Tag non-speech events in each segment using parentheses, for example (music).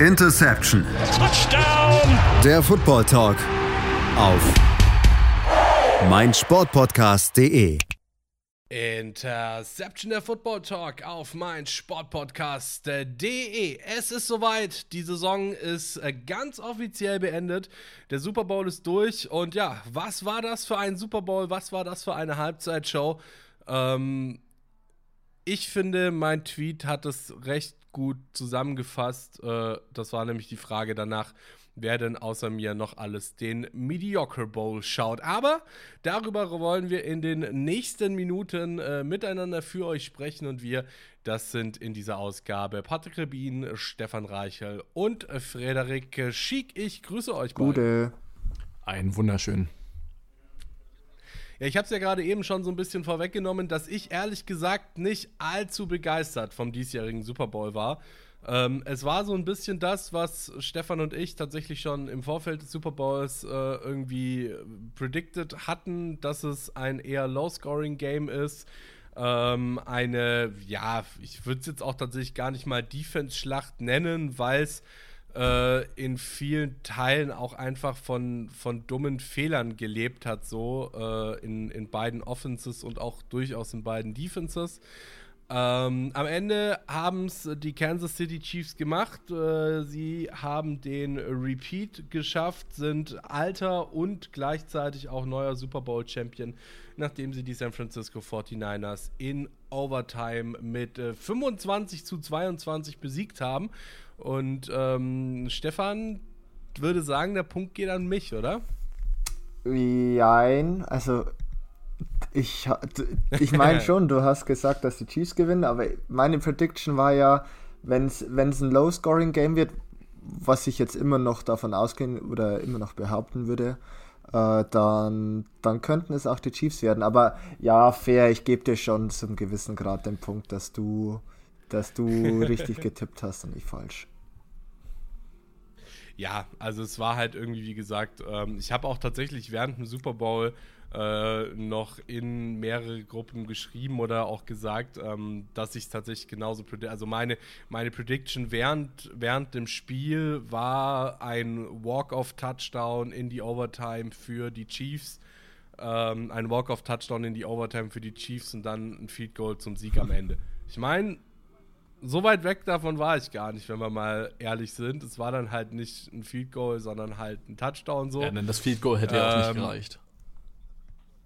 Interception. Touchdown. Der Football Talk auf meinsportpodcast.de. Interception der Football Talk auf mein Sportpodcast.de. Es ist soweit. Die Saison ist äh, ganz offiziell beendet. Der Super Bowl ist durch. Und ja, was war das für ein Super Bowl? Was war das für eine Halbzeitshow? Ähm, ich finde, mein Tweet hat es recht gut zusammengefasst. Äh, das war nämlich die Frage danach, wer denn außer mir noch alles den Mediocre Bowl schaut. Aber darüber wollen wir in den nächsten Minuten äh, miteinander für euch sprechen und wir, das sind in dieser Ausgabe Patrick Rebin, Stefan Reichel und Frederik Schick. Ich grüße euch beide. Gute. Ein wunderschön. Ja, ich habe es ja gerade eben schon so ein bisschen vorweggenommen, dass ich ehrlich gesagt nicht allzu begeistert vom diesjährigen Super Bowl war. Ähm, es war so ein bisschen das, was Stefan und ich tatsächlich schon im Vorfeld des Super Bowls äh, irgendwie predicted hatten, dass es ein eher Low-Scoring-Game ist. Ähm, eine, ja, ich würde es jetzt auch tatsächlich gar nicht mal Defense-Schlacht nennen, weil es äh, in vielen Teilen auch einfach von, von dummen Fehlern gelebt hat, so äh, in, in beiden Offenses und auch durchaus in beiden Defenses. Ähm, am Ende haben es die Kansas City Chiefs gemacht. Äh, sie haben den Repeat geschafft, sind alter und gleichzeitig auch neuer Super Bowl Champion, nachdem sie die San Francisco 49ers in Overtime mit äh, 25 zu 22 besiegt haben. Und ähm, Stefan würde sagen, der Punkt geht an mich, oder? Jein, also ich, ich meine (laughs) schon, du hast gesagt, dass die Chiefs gewinnen, aber meine Prediction war ja, wenn es ein Low-Scoring-Game wird, was ich jetzt immer noch davon ausgehen oder immer noch behaupten würde, äh, dann, dann könnten es auch die Chiefs werden. Aber ja, fair, ich gebe dir schon zum gewissen Grad den Punkt, dass du, dass du (laughs) richtig getippt hast und ich falsch. Ja, also es war halt irgendwie, wie gesagt, ähm, ich habe auch tatsächlich während dem Super Bowl äh, noch in mehrere Gruppen geschrieben oder auch gesagt, ähm, dass ich tatsächlich genauso also meine, meine Prediction während, während dem Spiel war ein Walk-off-Touchdown in die Overtime für die Chiefs. Ähm, ein Walk-off-Touchdown in die Overtime für die Chiefs und dann ein Field Goal zum Sieg am Ende. Ich meine, so weit weg davon war ich gar nicht, wenn wir mal ehrlich sind. Es war dann halt nicht ein Field Goal, sondern halt ein Touchdown so. Ja, denn das Field Goal hätte ja auch nicht ähm, gereicht.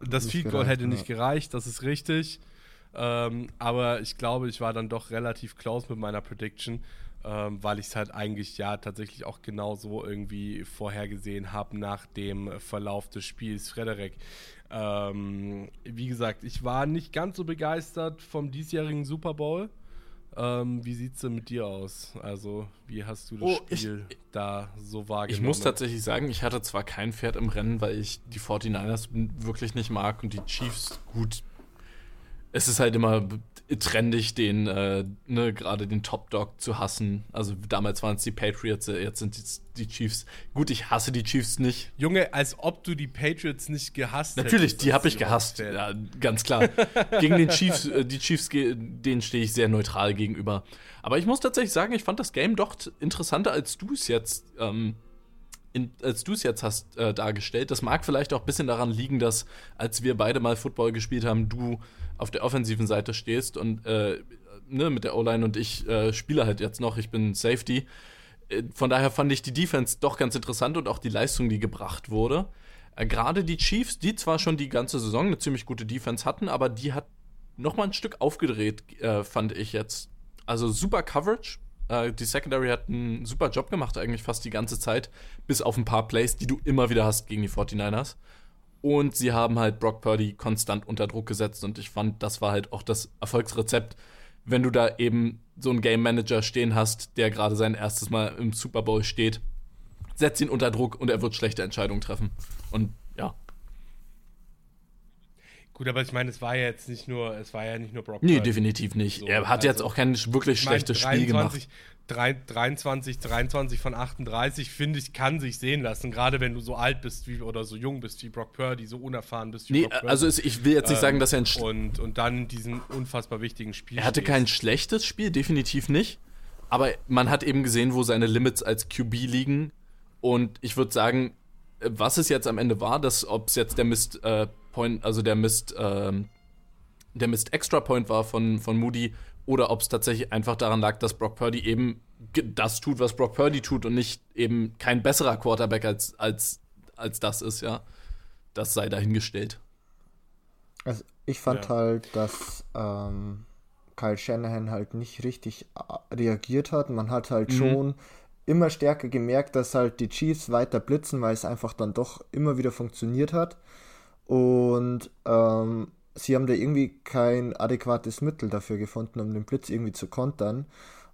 Das Field Goal hätte nicht gereicht, das ist richtig. Ähm, aber ich glaube, ich war dann doch relativ close mit meiner Prediction, ähm, weil ich es halt eigentlich ja tatsächlich auch genau so irgendwie vorhergesehen habe nach dem Verlauf des Spiels. Frederik, ähm, wie gesagt, ich war nicht ganz so begeistert vom diesjährigen Super Bowl. Ähm, wie es denn mit dir aus? Also, wie hast du das oh, Spiel ich, da so wahrgenommen? Ich muss tatsächlich sagen, ich hatte zwar kein Pferd im Rennen, weil ich die 49ers wirklich nicht mag und die Chiefs gut. Es ist halt immer trendig, den, äh, ne, gerade den Top Dog zu hassen. Also damals waren es die Patriots, äh, jetzt sind es die Chiefs. Gut, ich hasse die Chiefs nicht. Junge, als ob du die Patriots nicht gehasst hättest. Natürlich, die habe ich gehasst. Ja, ganz klar. Gegen den Chiefs, äh, die Chiefs, denen stehe ich sehr neutral gegenüber. Aber ich muss tatsächlich sagen, ich fand das Game doch interessanter, als du es jetzt ähm, in, als du es jetzt hast äh, dargestellt. Das mag vielleicht auch ein bisschen daran liegen, dass als wir beide mal Football gespielt haben, du auf der offensiven Seite stehst und äh, ne, mit der O-Line und ich äh, spiele halt jetzt noch, ich bin Safety. Äh, von daher fand ich die Defense doch ganz interessant und auch die Leistung, die gebracht wurde. Äh, Gerade die Chiefs, die zwar schon die ganze Saison eine ziemlich gute Defense hatten, aber die hat noch mal ein Stück aufgedreht, äh, fand ich jetzt. Also super Coverage. Äh, die Secondary hat einen super Job gemacht, eigentlich fast die ganze Zeit, bis auf ein paar Plays, die du immer wieder hast gegen die 49ers. Und sie haben halt Brock Purdy konstant unter Druck gesetzt und ich fand, das war halt auch das Erfolgsrezept, wenn du da eben so einen Game Manager stehen hast, der gerade sein erstes Mal im Super Bowl steht. Setz ihn unter Druck und er wird schlechte Entscheidungen treffen. Und. Gut, aber ich meine, es war ja jetzt nicht nur, es war ja nicht nur Brock. Nee, Purdy. definitiv nicht. So, er hat also, jetzt auch kein wirklich schlechtes ich mein, Spiel gemacht. 23, 23 von 38, finde ich, kann sich sehen lassen. Gerade wenn du so alt bist wie oder so jung bist wie Brock Purdy, so unerfahren bist wie nee, Brock Purdy. Also ich will jetzt nicht sagen, dass er ein und, und dann diesen unfassbar wichtigen Spiel. Er hatte kein schlechtes Spiel, definitiv nicht. Aber man hat eben gesehen, wo seine Limits als QB liegen. Und ich würde sagen, was es jetzt am Ende war, dass ob es jetzt der Mist äh, Point, also der Mist, äh, der Mist Extra Point war von, von Moody, oder ob es tatsächlich einfach daran lag, dass Brock Purdy eben das tut, was Brock Purdy tut und nicht eben kein besserer Quarterback als, als, als das ist, ja. Das sei dahingestellt. Also ich fand ja. halt, dass ähm, Kyle Shanahan halt nicht richtig äh, reagiert hat. Man hat halt mhm. schon immer stärker gemerkt, dass halt die Chiefs weiter blitzen, weil es einfach dann doch immer wieder funktioniert hat. Und ähm, sie haben da irgendwie kein adäquates Mittel dafür gefunden, um den Blitz irgendwie zu kontern.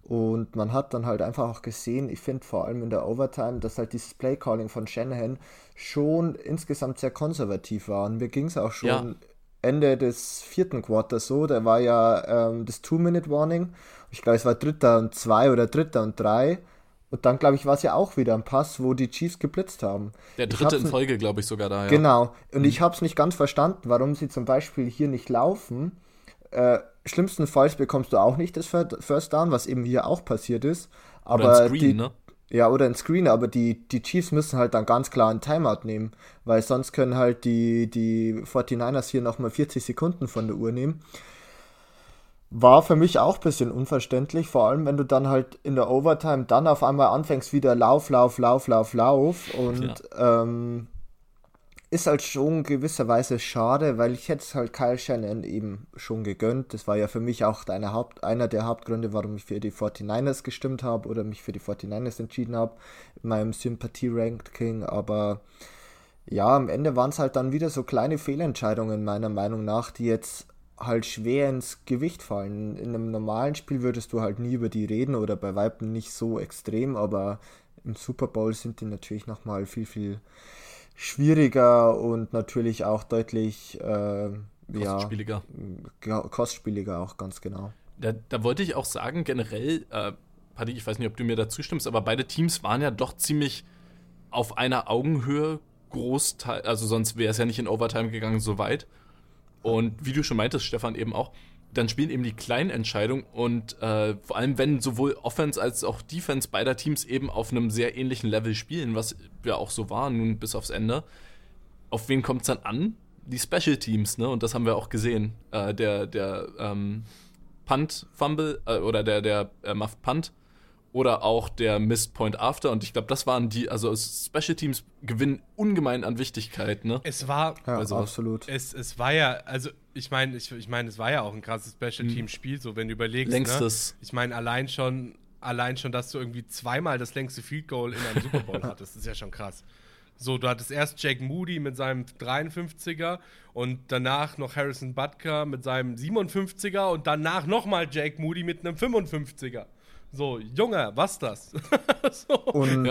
Und man hat dann halt einfach auch gesehen, ich finde vor allem in der Overtime, dass halt dieses Playcalling von Shanahan schon insgesamt sehr konservativ war. Und mir ging es auch schon ja. Ende des vierten Quarters so, da war ja ähm, das Two-Minute-Warning. Ich glaube, es war Dritter und zwei oder Dritter und drei. Und dann, glaube ich, war es ja auch wieder ein Pass, wo die Chiefs geblitzt haben. Der dritte in Folge, glaube ich, sogar da, ja. Genau. Und mhm. ich habe es nicht ganz verstanden, warum sie zum Beispiel hier nicht laufen. Äh, schlimmstenfalls bekommst du auch nicht das First Down, was eben hier auch passiert ist. Aber oder ein Screen, die, ne? Ja, oder ein Screen, aber die, die Chiefs müssen halt dann ganz klar ein Timeout nehmen, weil sonst können halt die, die 49ers hier nochmal 40 Sekunden von der Uhr nehmen. War für mich auch ein bisschen unverständlich, vor allem wenn du dann halt in der Overtime dann auf einmal anfängst wieder Lauf, Lauf, Lauf, Lauf, Lauf und ja. ähm, ist halt schon gewisserweise schade, weil ich hätte es halt Kyle Shannon eben schon gegönnt. Das war ja für mich auch eine Haupt, einer der Hauptgründe, warum ich für die 49ers gestimmt habe oder mich für die 49ers entschieden habe in meinem Sympathie-Ranking. Aber ja, am Ende waren es halt dann wieder so kleine Fehlentscheidungen meiner Meinung nach, die jetzt halt schwer ins Gewicht fallen. In einem normalen Spiel würdest du halt nie über die reden oder bei Weitem nicht so extrem, aber im Super Bowl sind die natürlich nochmal viel, viel schwieriger und natürlich auch deutlich äh, kostspieliger. Ja, kostspieliger auch ganz genau. Da, da wollte ich auch sagen, generell, äh, Paddy, ich weiß nicht, ob du mir dazu stimmst, aber beide Teams waren ja doch ziemlich auf einer Augenhöhe Großteil, also sonst wäre es ja nicht in Overtime gegangen so weit. Und wie du schon meintest, Stefan, eben auch, dann spielen eben die kleinen Entscheidungen und äh, vor allem, wenn sowohl Offense als auch Defense beider Teams eben auf einem sehr ähnlichen Level spielen, was ja auch so war, nun bis aufs Ende, auf wen kommt es dann an? Die Special Teams, ne? Und das haben wir auch gesehen. Äh, der der ähm, Punt-Fumble äh, oder der, der äh, Muff Punt oder auch der Missed Point After. Und ich glaube, das waren die, also Special Teams gewinnen ungemein an Wichtigkeit, ne? Es war, ja, also, absolut. Es, es war ja, also ich meine, ich, ich meine, es war ja auch ein krasses Special Team Spiel, so wenn du überlegst. Längstes. Ne? Ich meine, allein schon, allein schon, dass du irgendwie zweimal das längste Field Goal in einem Super Bowl (laughs) hattest, ist ja schon krass. So, du hattest erst Jake Moody mit seinem 53er und danach noch Harrison Butker mit seinem 57er und danach nochmal Jake Moody mit einem 55er. So, Junge, was das? (laughs) so. Und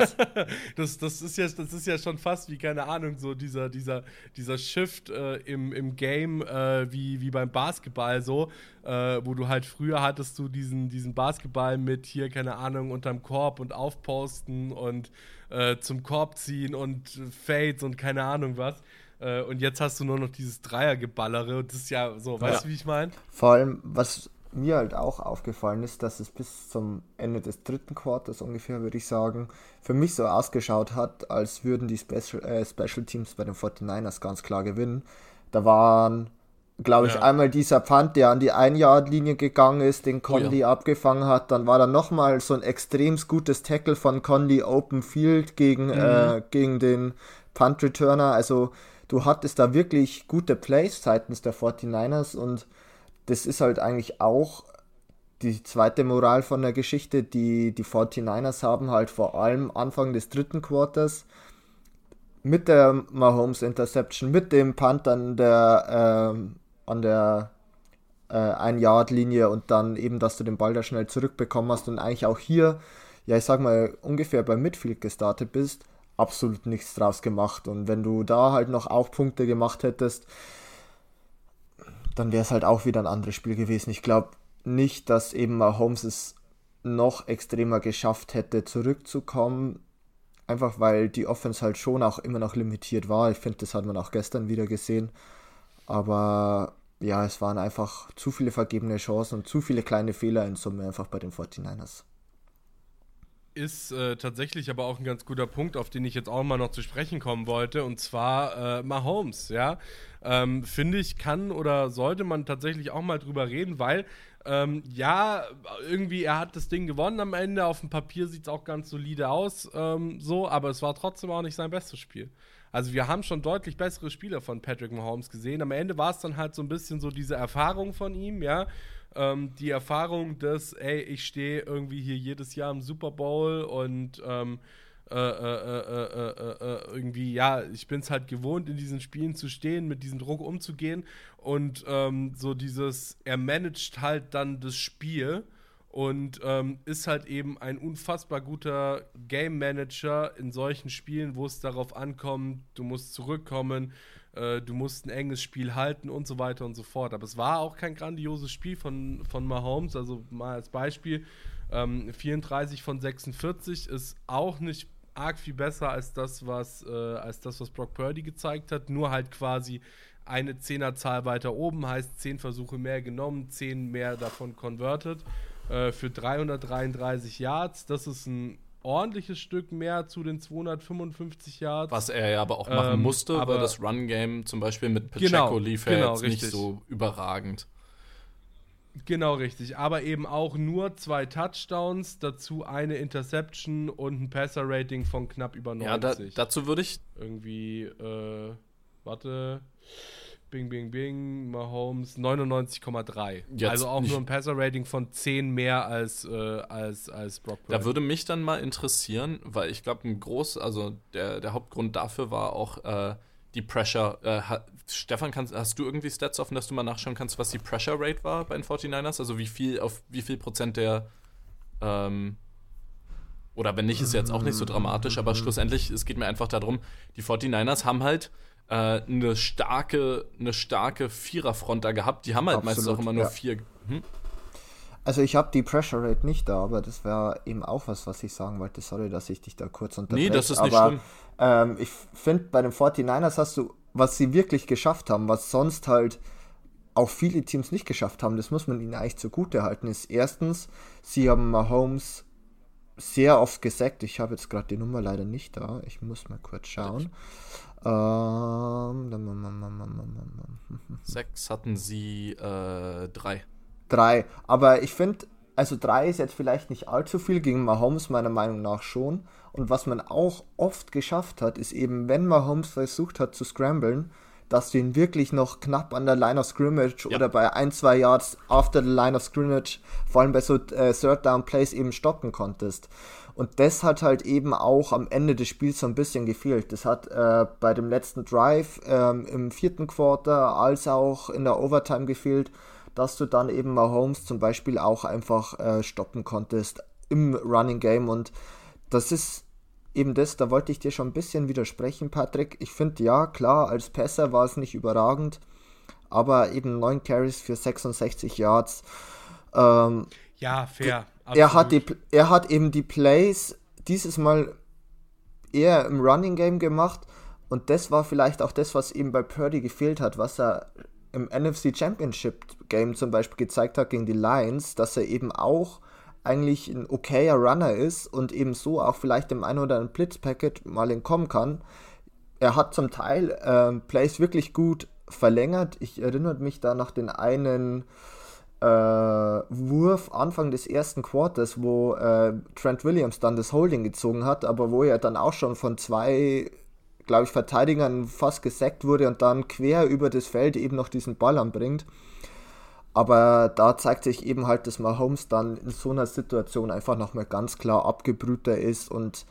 das, das, ist ja, das ist ja schon fast wie, keine Ahnung, so dieser, dieser, dieser Shift äh, im, im Game, äh, wie, wie beim Basketball so, äh, wo du halt früher hattest du diesen, diesen Basketball mit hier, keine Ahnung, unterm Korb und aufposten und äh, zum Korb ziehen und Fades und keine Ahnung was. Äh, und jetzt hast du nur noch dieses Dreiergeballere und das ist ja so, weißt du, wie ich meine? Vor allem, was mir halt auch aufgefallen ist, dass es bis zum Ende des dritten Quarters ungefähr, würde ich sagen, für mich so ausgeschaut hat, als würden die Special, äh, Special Teams bei den 49ers ganz klar gewinnen. Da waren, glaube ich, ja. einmal dieser Pfand, der an die Ein-Yard-Linie gegangen ist, den Conley oh ja. abgefangen hat. Dann war da nochmal so ein extrem gutes Tackle von Conley Open Field gegen, mhm. äh, gegen den Punt-Returner. Also du hattest da wirklich gute Plays seitens der 49ers und das ist halt eigentlich auch die zweite Moral von der Geschichte, die die 49ers haben halt vor allem Anfang des dritten Quarters mit der Mahomes Interception, mit dem Punt an der, äh, an der äh, Ein-Yard-Linie und dann eben, dass du den Ball da schnell zurückbekommen hast und eigentlich auch hier, ja, ich sag mal, ungefähr beim Midfield gestartet bist, absolut nichts draus gemacht. Und wenn du da halt noch auch Punkte gemacht hättest, dann wäre es halt auch wieder ein anderes Spiel gewesen. Ich glaube nicht, dass eben Holmes es noch extremer geschafft hätte, zurückzukommen. Einfach weil die Offense halt schon auch immer noch limitiert war. Ich finde, das hat man auch gestern wieder gesehen. Aber ja, es waren einfach zu viele vergebene Chancen und zu viele kleine Fehler in Summe einfach bei den 49ers. Ist äh, tatsächlich aber auch ein ganz guter Punkt, auf den ich jetzt auch mal noch zu sprechen kommen wollte, und zwar äh, Mahomes, ja. Ähm, Finde ich, kann oder sollte man tatsächlich auch mal drüber reden, weil ähm, ja, irgendwie, er hat das Ding gewonnen am Ende. Auf dem Papier sieht es auch ganz solide aus, ähm, so, aber es war trotzdem auch nicht sein bestes Spiel. Also wir haben schon deutlich bessere Spieler von Patrick Mahomes gesehen. Am Ende war es dann halt so ein bisschen so diese Erfahrung von ihm, ja ähm, die Erfahrung, dass, ey, ich stehe irgendwie hier jedes Jahr im Super Bowl und ähm, äh, äh, äh, irgendwie, ja, ich bin es halt gewohnt, in diesen Spielen zu stehen, mit diesem Druck umzugehen und ähm, so dieses, er managt halt dann das Spiel und ähm, ist halt eben ein unfassbar guter Game Manager in solchen Spielen, wo es darauf ankommt, du musst zurückkommen, äh, du musst ein enges Spiel halten und so weiter und so fort. Aber es war auch kein grandioses Spiel von, von Mahomes. Also mal als Beispiel, ähm, 34 von 46 ist auch nicht arg viel besser als das, was, äh, als das, was Brock Purdy gezeigt hat. Nur halt quasi eine Zehnerzahl weiter oben, heißt 10 Versuche mehr genommen, 10 mehr davon converted. Äh, für 333 Yards. Das ist ein ordentliches Stück mehr zu den 255 Yards. Was er ja aber auch machen ähm, musste, weil das Run-Game zum Beispiel mit Pacheco genau, lief ja genau, jetzt richtig. nicht so überragend. Genau, richtig. Aber eben auch nur zwei Touchdowns, dazu eine Interception und ein Passer-Rating von knapp über 90. Ja, da, dazu würde ich. Irgendwie, äh, warte. Bing, bing, bing, Mahomes 99,3. Also auch nur ein Passer-Rating von 10 mehr als, äh, als, als Brock Purdy. Da würde mich dann mal interessieren, weil ich glaube, ein groß, also der, der Hauptgrund dafür war auch äh, die Pressure. Äh, ha, Stefan, kannst, hast du irgendwie Stats offen, dass du mal nachschauen kannst, was die Pressure Rate war bei den 49ers? Also wie viel, auf wie viel Prozent der ähm, oder wenn nicht, ist jetzt auch nicht so dramatisch, aber schlussendlich, es geht mir einfach darum, die 49ers haben halt äh, eine starke, eine starke Viererfront da gehabt. Die haben halt Absolut, meistens auch immer nur ja. vier. Hm? Also ich habe die Pressure Rate nicht da, aber das wäre eben auch was, was ich sagen wollte. Sorry, dass ich dich da kurz unterbreche. Nee, das ist nicht schlimm. Ähm, ich finde, bei den 49ers hast du, was sie wirklich geschafft haben, was sonst halt auch viele Teams nicht geschafft haben, das muss man ihnen eigentlich zugute halten, ist erstens, sie haben Mahomes sehr oft gesackt. Ich habe jetzt gerade die Nummer leider nicht da. Ich muss mal kurz schauen. Ähm, Sechs hatten sie äh, drei. Drei. Aber ich finde, also drei ist jetzt vielleicht nicht allzu viel, gegen Mahomes meiner Meinung nach schon. Und was man auch oft geschafft hat, ist eben, wenn Mahomes versucht hat zu scramblen, dass du ihn wirklich noch knapp an der Line of Scrimmage ja. oder bei ein, zwei Yards after the Line of Scrimmage, vor allem bei so äh, Third Down Plays eben stoppen konntest. Und das hat halt eben auch am Ende des Spiels so ein bisschen gefehlt. Das hat äh, bei dem letzten Drive ähm, im vierten Quarter als auch in der Overtime gefehlt, dass du dann eben Mahomes zum Beispiel auch einfach äh, stoppen konntest im Running Game. Und das ist eben das, da wollte ich dir schon ein bisschen widersprechen, Patrick. Ich finde, ja, klar, als Passer war es nicht überragend, aber eben 9 Carries für 66 Yards. Ähm, ja, fair. Er hat, die, er hat eben die Plays dieses Mal eher im Running Game gemacht und das war vielleicht auch das, was ihm bei Purdy gefehlt hat, was er im NFC Championship Game zum Beispiel gezeigt hat gegen die Lions, dass er eben auch eigentlich ein okayer Runner ist und eben so auch vielleicht im einen oder anderen Blitzpacket mal entkommen kann. Er hat zum Teil ähm, Plays wirklich gut verlängert. Ich erinnere mich da nach den einen äh, Wurf Anfang des ersten Quarters, wo äh, Trent Williams dann das Holding gezogen hat, aber wo er dann auch schon von zwei, glaube ich, Verteidigern fast gesackt wurde und dann quer über das Feld eben noch diesen Ball anbringt. Aber da zeigt sich eben halt, dass Mahomes dann in so einer Situation einfach nochmal ganz klar abgebrühter ist und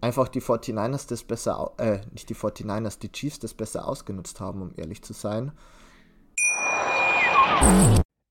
einfach die 49ers das besser, äh, nicht die 49ers, die Chiefs das besser ausgenutzt haben, um ehrlich zu sein.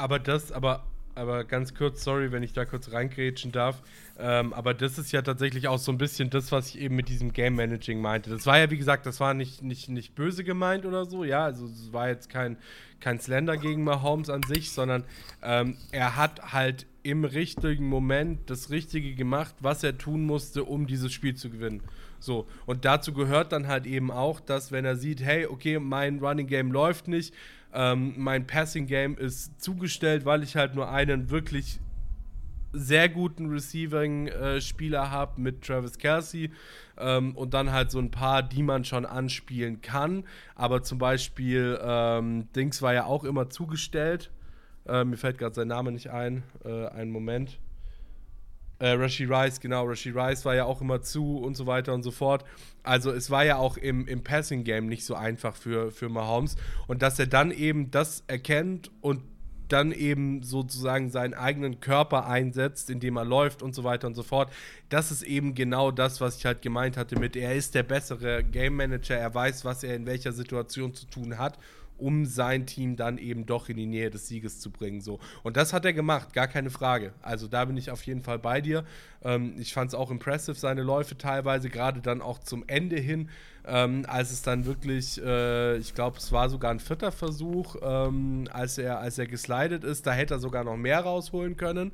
Aber das, aber aber ganz kurz, sorry, wenn ich da kurz reingrätschen darf. Ähm, aber das ist ja tatsächlich auch so ein bisschen das, was ich eben mit diesem Game Managing meinte. Das war ja, wie gesagt, das war nicht, nicht, nicht böse gemeint oder so, ja. Also es war jetzt kein, kein Slender gegen Mahomes an sich, sondern ähm, er hat halt im richtigen Moment das Richtige gemacht, was er tun musste, um dieses Spiel zu gewinnen. So, und dazu gehört dann halt eben auch, dass wenn er sieht, hey, okay, mein Running Game läuft nicht, ähm, mein Passing Game ist zugestellt, weil ich halt nur einen wirklich sehr guten Receiving-Spieler äh, habe mit Travis Kelsey ähm, und dann halt so ein paar, die man schon anspielen kann. Aber zum Beispiel ähm, Dings war ja auch immer zugestellt. Äh, mir fällt gerade sein Name nicht ein. Äh, einen Moment. Äh, Rashi Rice, genau, Rashi Rice war ja auch immer zu und so weiter und so fort. Also es war ja auch im, im Passing-Game nicht so einfach für, für Mahomes. Und dass er dann eben das erkennt und dann eben sozusagen seinen eigenen Körper einsetzt, indem er läuft und so weiter und so fort. Das ist eben genau das, was ich halt gemeint hatte mit, er ist der bessere Game Manager, er weiß, was er in welcher Situation zu tun hat um sein Team dann eben doch in die Nähe des Sieges zu bringen. So. Und das hat er gemacht, gar keine Frage. Also da bin ich auf jeden Fall bei dir. Ähm, ich fand es auch impressive, seine Läufe teilweise, gerade dann auch zum Ende hin, ähm, als es dann wirklich, äh, ich glaube, es war sogar ein vierter Versuch, ähm, als, er, als er geslidet ist, da hätte er sogar noch mehr rausholen können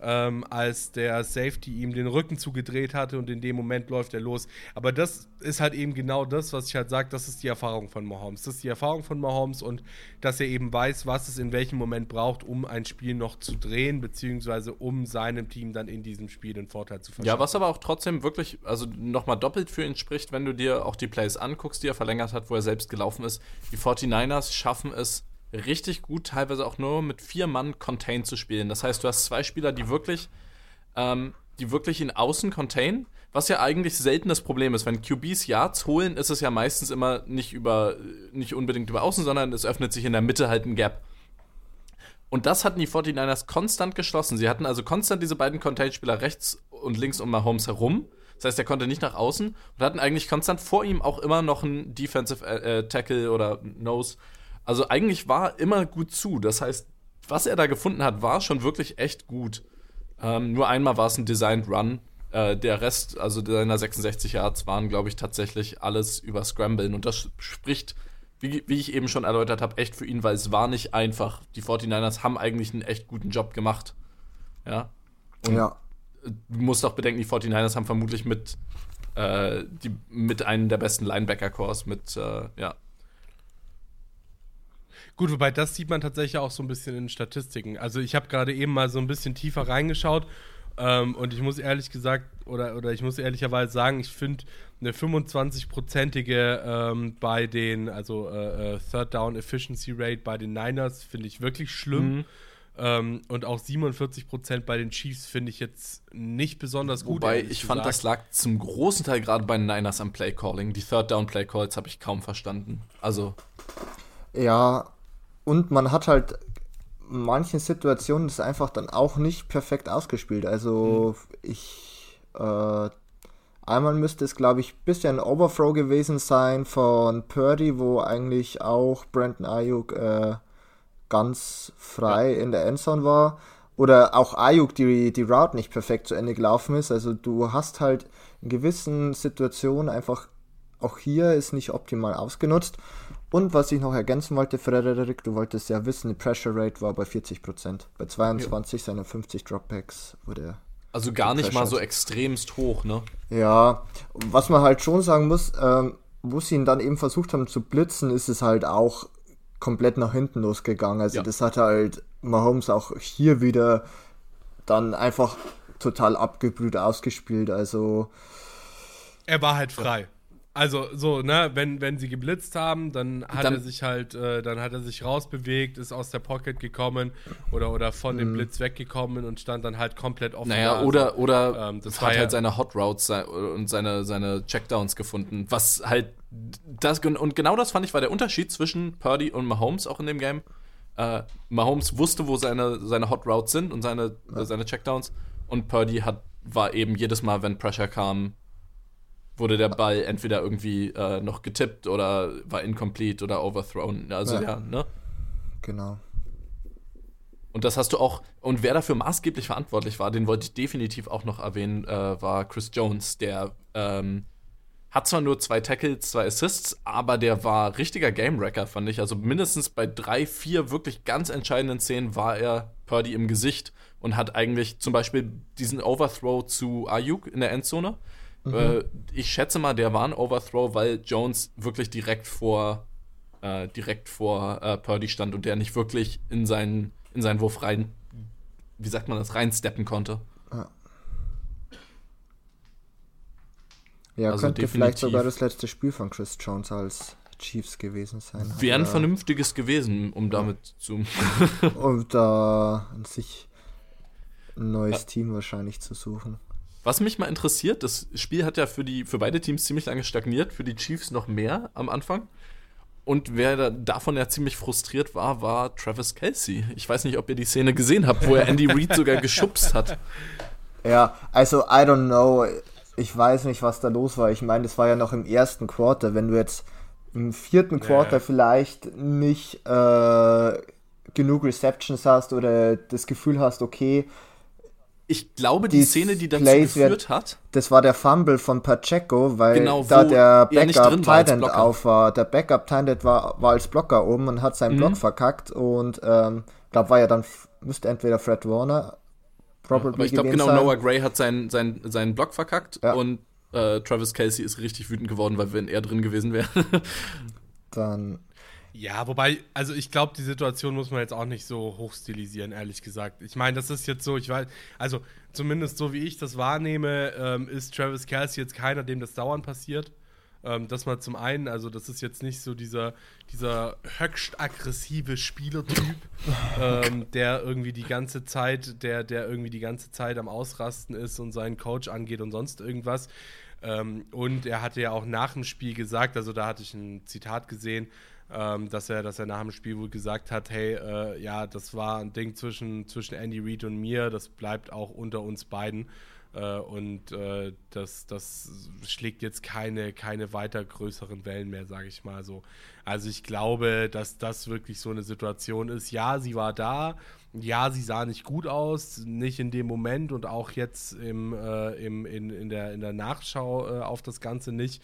ähm, als der Safety ihm den Rücken zugedreht hatte und in dem Moment läuft er los. Aber das ist halt eben genau das, was ich halt sage, das ist die Erfahrung von Mahomes. Das ist die Erfahrung von Mahomes und dass er eben weiß, was es in welchem Moment braucht, um ein Spiel noch zu drehen, beziehungsweise um seinem Team dann in diesem Spiel den Vorteil zu verschaffen. Ja, was aber auch trotzdem wirklich, also nochmal doppelt für ihn spricht, wenn du dir auch die Plays anguckst, die er verlängert hat, wo er selbst gelaufen ist. Die 49ers schaffen es, richtig gut, teilweise auch nur mit vier Mann Contain zu spielen. Das heißt, du hast zwei Spieler, die wirklich, ähm, die wirklich in Außen contain, was ja eigentlich selten das Problem ist. Wenn QBs Yards holen, ist es ja meistens immer nicht über, nicht unbedingt über Außen, sondern es öffnet sich in der Mitte halt ein Gap. Und das hatten die 49ers konstant geschlossen. Sie hatten also konstant diese beiden Contain-Spieler rechts und links um Mahomes herum. Das heißt, er konnte nicht nach außen und hatten eigentlich konstant vor ihm auch immer noch einen Defensive äh, Tackle oder Nose also eigentlich war immer gut zu. Das heißt, was er da gefunden hat, war schon wirklich echt gut. Ähm, nur einmal war es ein Designed Run. Äh, der Rest, also seiner 66 Yards, waren, glaube ich, tatsächlich alles über Scramblen. Und das spricht, wie, wie ich eben schon erläutert habe, echt für ihn, weil es war nicht einfach. Die 49ers haben eigentlich einen echt guten Job gemacht. Ja. Und ja. Du musst auch bedenken, die 49ers haben vermutlich mit, äh, die, mit einem der besten Linebacker-Cores, mit, äh, ja, Gut, wobei das sieht man tatsächlich auch so ein bisschen in Statistiken. Also ich habe gerade eben mal so ein bisschen tiefer reingeschaut ähm, und ich muss ehrlich gesagt, oder, oder ich muss ehrlicherweise sagen, ich finde eine 25-prozentige ähm, bei den, also äh, äh, Third Down Efficiency Rate bei den Niners finde ich wirklich schlimm. Mhm. Ähm, und auch 47 Prozent bei den Chiefs finde ich jetzt nicht besonders gut. Wobei ich fand, das lag zum großen Teil gerade bei den Niners am Play Calling. Die Third Down Play Calls habe ich kaum verstanden. Also. Ja, und man hat halt in manchen Situationen das einfach dann auch nicht perfekt ausgespielt. Also mhm. ich äh, einmal müsste es, glaube ich, ein bisschen Overthrow gewesen sein von Purdy, wo eigentlich auch Brandon Ayuk äh, ganz frei ja. in der Endzone war. Oder auch Ayuk die, die Route nicht perfekt zu Ende gelaufen ist. Also du hast halt in gewissen Situationen einfach auch hier ist nicht optimal ausgenutzt. Und was ich noch ergänzen wollte, Frederik, du wolltest ja wissen, die Pressure Rate war bei 40%. Bei 22 ja. seiner 50 Dropbacks wurde Also gar nicht mal so extremst hoch, ne? Ja, was man halt schon sagen muss, ähm, wo sie ihn dann eben versucht haben zu blitzen, ist es halt auch komplett nach hinten losgegangen. Also ja. das hat halt Mahomes auch hier wieder dann einfach total abgebrüht ausgespielt. Also er war halt frei. Also so, ne, wenn, wenn sie geblitzt haben, dann hat dann, er sich halt, äh, dann hat er sich rausbewegt, ist aus der Pocket gekommen oder, oder von dem mhm. Blitz weggekommen und stand dann halt komplett offen. Naja, oder, also, oder ähm, das hat halt ja seine Hot Routes und seine, seine Checkdowns gefunden. Was halt das, und genau das fand ich war der Unterschied zwischen Purdy und Mahomes auch in dem Game. Äh, Mahomes wusste, wo seine, seine Hot Routes sind und seine, ja. seine Checkdowns und Purdy hat, war eben jedes Mal, wenn Pressure kam, wurde der Ball entweder irgendwie äh, noch getippt oder war incomplete oder overthrown. Also ja, ja ne? Genau. Und das hast du auch, und wer dafür maßgeblich verantwortlich war, den wollte ich definitiv auch noch erwähnen, äh, war Chris Jones, der ähm, hat zwar nur zwei Tackles, zwei Assists, aber der war richtiger Game-Wrecker, fand ich. Also mindestens bei drei, vier wirklich ganz entscheidenden Szenen war er Purdy im Gesicht und hat eigentlich zum Beispiel diesen Overthrow zu Ayuk in der Endzone. Mhm. Äh, ich schätze mal, der war ein Overthrow, weil Jones wirklich direkt vor, äh, direkt vor äh, Purdy stand und der nicht wirklich in seinen, in seinen Wurf rein, wie sagt man das, reinsteppen konnte. Ja, also könnte vielleicht sogar das letzte Spiel von Chris Jones als Chiefs gewesen sein. Wäre ein vernünftiges gewesen, um damit zu. um da an sich ein neues ja. (laughs) Team wahrscheinlich zu suchen. Was mich mal interessiert, das Spiel hat ja für, die, für beide Teams ziemlich lange stagniert, für die Chiefs noch mehr am Anfang. Und wer da, davon ja ziemlich frustriert war, war Travis Kelsey. Ich weiß nicht, ob ihr die Szene gesehen habt, wo er Andy Reid sogar (laughs) geschubst hat. Ja, also I don't know ich weiß nicht, was da los war. Ich meine, das war ja noch im ersten Quarter. Wenn du jetzt im vierten Quarter ja. vielleicht nicht äh, genug Receptions hast oder das Gefühl hast, okay. Ich glaube, die, die Szene, die dazu Plays geführt hat. Das war der Fumble von Pacheco, weil genau, da der Backup Titan auf war. Der Backup Titan war, war als Blocker oben und hat seinen mhm. Block verkackt und ähm, glaube war ja dann müsste entweder Fred Warner Probably aber ich glaube genau, sein. Noah Gray hat seinen, seinen, seinen Block verkackt ja. und äh, Travis Kelsey ist richtig wütend geworden, weil wenn er drin gewesen wäre. (laughs) Dann. Ja, wobei, also ich glaube, die Situation muss man jetzt auch nicht so hochstilisieren, ehrlich gesagt. Ich meine, das ist jetzt so, ich weiß, also zumindest so wie ich das wahrnehme, ähm, ist Travis Kelsey jetzt keiner, dem das dauernd passiert. Ähm, das mal zum einen, also das ist jetzt nicht so dieser, dieser höchst aggressive Spielertyp, (laughs) ähm, der irgendwie die ganze Zeit, der, der irgendwie die ganze Zeit am Ausrasten ist und seinen Coach angeht und sonst irgendwas. Ähm, und er hatte ja auch nach dem Spiel gesagt, also da hatte ich ein Zitat gesehen, ähm, dass er, dass er nach dem Spiel wohl gesagt hat, hey, äh, ja, das war ein Ding zwischen, zwischen Andy Reid und mir, das bleibt auch unter uns beiden. Äh, und äh, das, das schlägt jetzt keine, keine weiter größeren Wellen mehr, sage ich mal so. Also ich glaube, dass das wirklich so eine Situation ist. Ja, sie war da. Ja, sie sah nicht gut aus, nicht in dem Moment und auch jetzt im, äh, im, in, in, der, in der Nachschau äh, auf das Ganze nicht.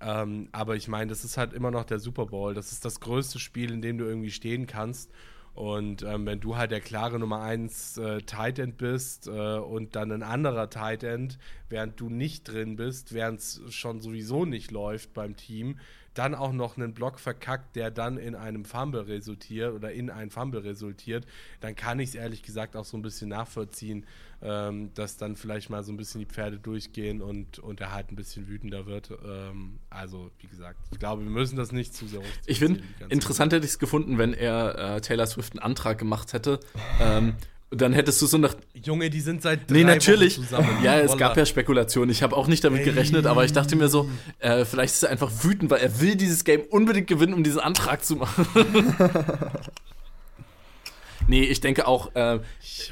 Ähm, aber ich meine, das ist halt immer noch der Super Bowl. Das ist das größte Spiel, in dem du irgendwie stehen kannst. Und ähm, wenn du halt der klare Nummer 1 äh, Tight End bist äh, und dann ein anderer Tight End, während du nicht drin bist, während es schon sowieso nicht läuft beim Team, dann auch noch einen Block verkackt, der dann in einem Fumble resultiert oder in ein Fumble resultiert, dann kann ich es ehrlich gesagt auch so ein bisschen nachvollziehen, ähm, dass dann vielleicht mal so ein bisschen die Pferde durchgehen und, und er halt ein bisschen wütender wird. Ähm, also, wie gesagt, ich glaube, wir müssen das nicht zu sehr. Ich finde, interessant hätte ich es gefunden, wenn er äh, Taylor Swift einen Antrag gemacht hätte. (laughs) ähm, dann hättest du so nach. Junge, die sind seit drei Nee, natürlich. zusammen. Ja, es gab ja Spekulationen. Ich habe auch nicht damit gerechnet, aber ich dachte mir so, äh, vielleicht ist er einfach wütend, weil er will dieses Game unbedingt gewinnen, um diesen Antrag zu machen. (laughs) nee, ich denke auch, äh,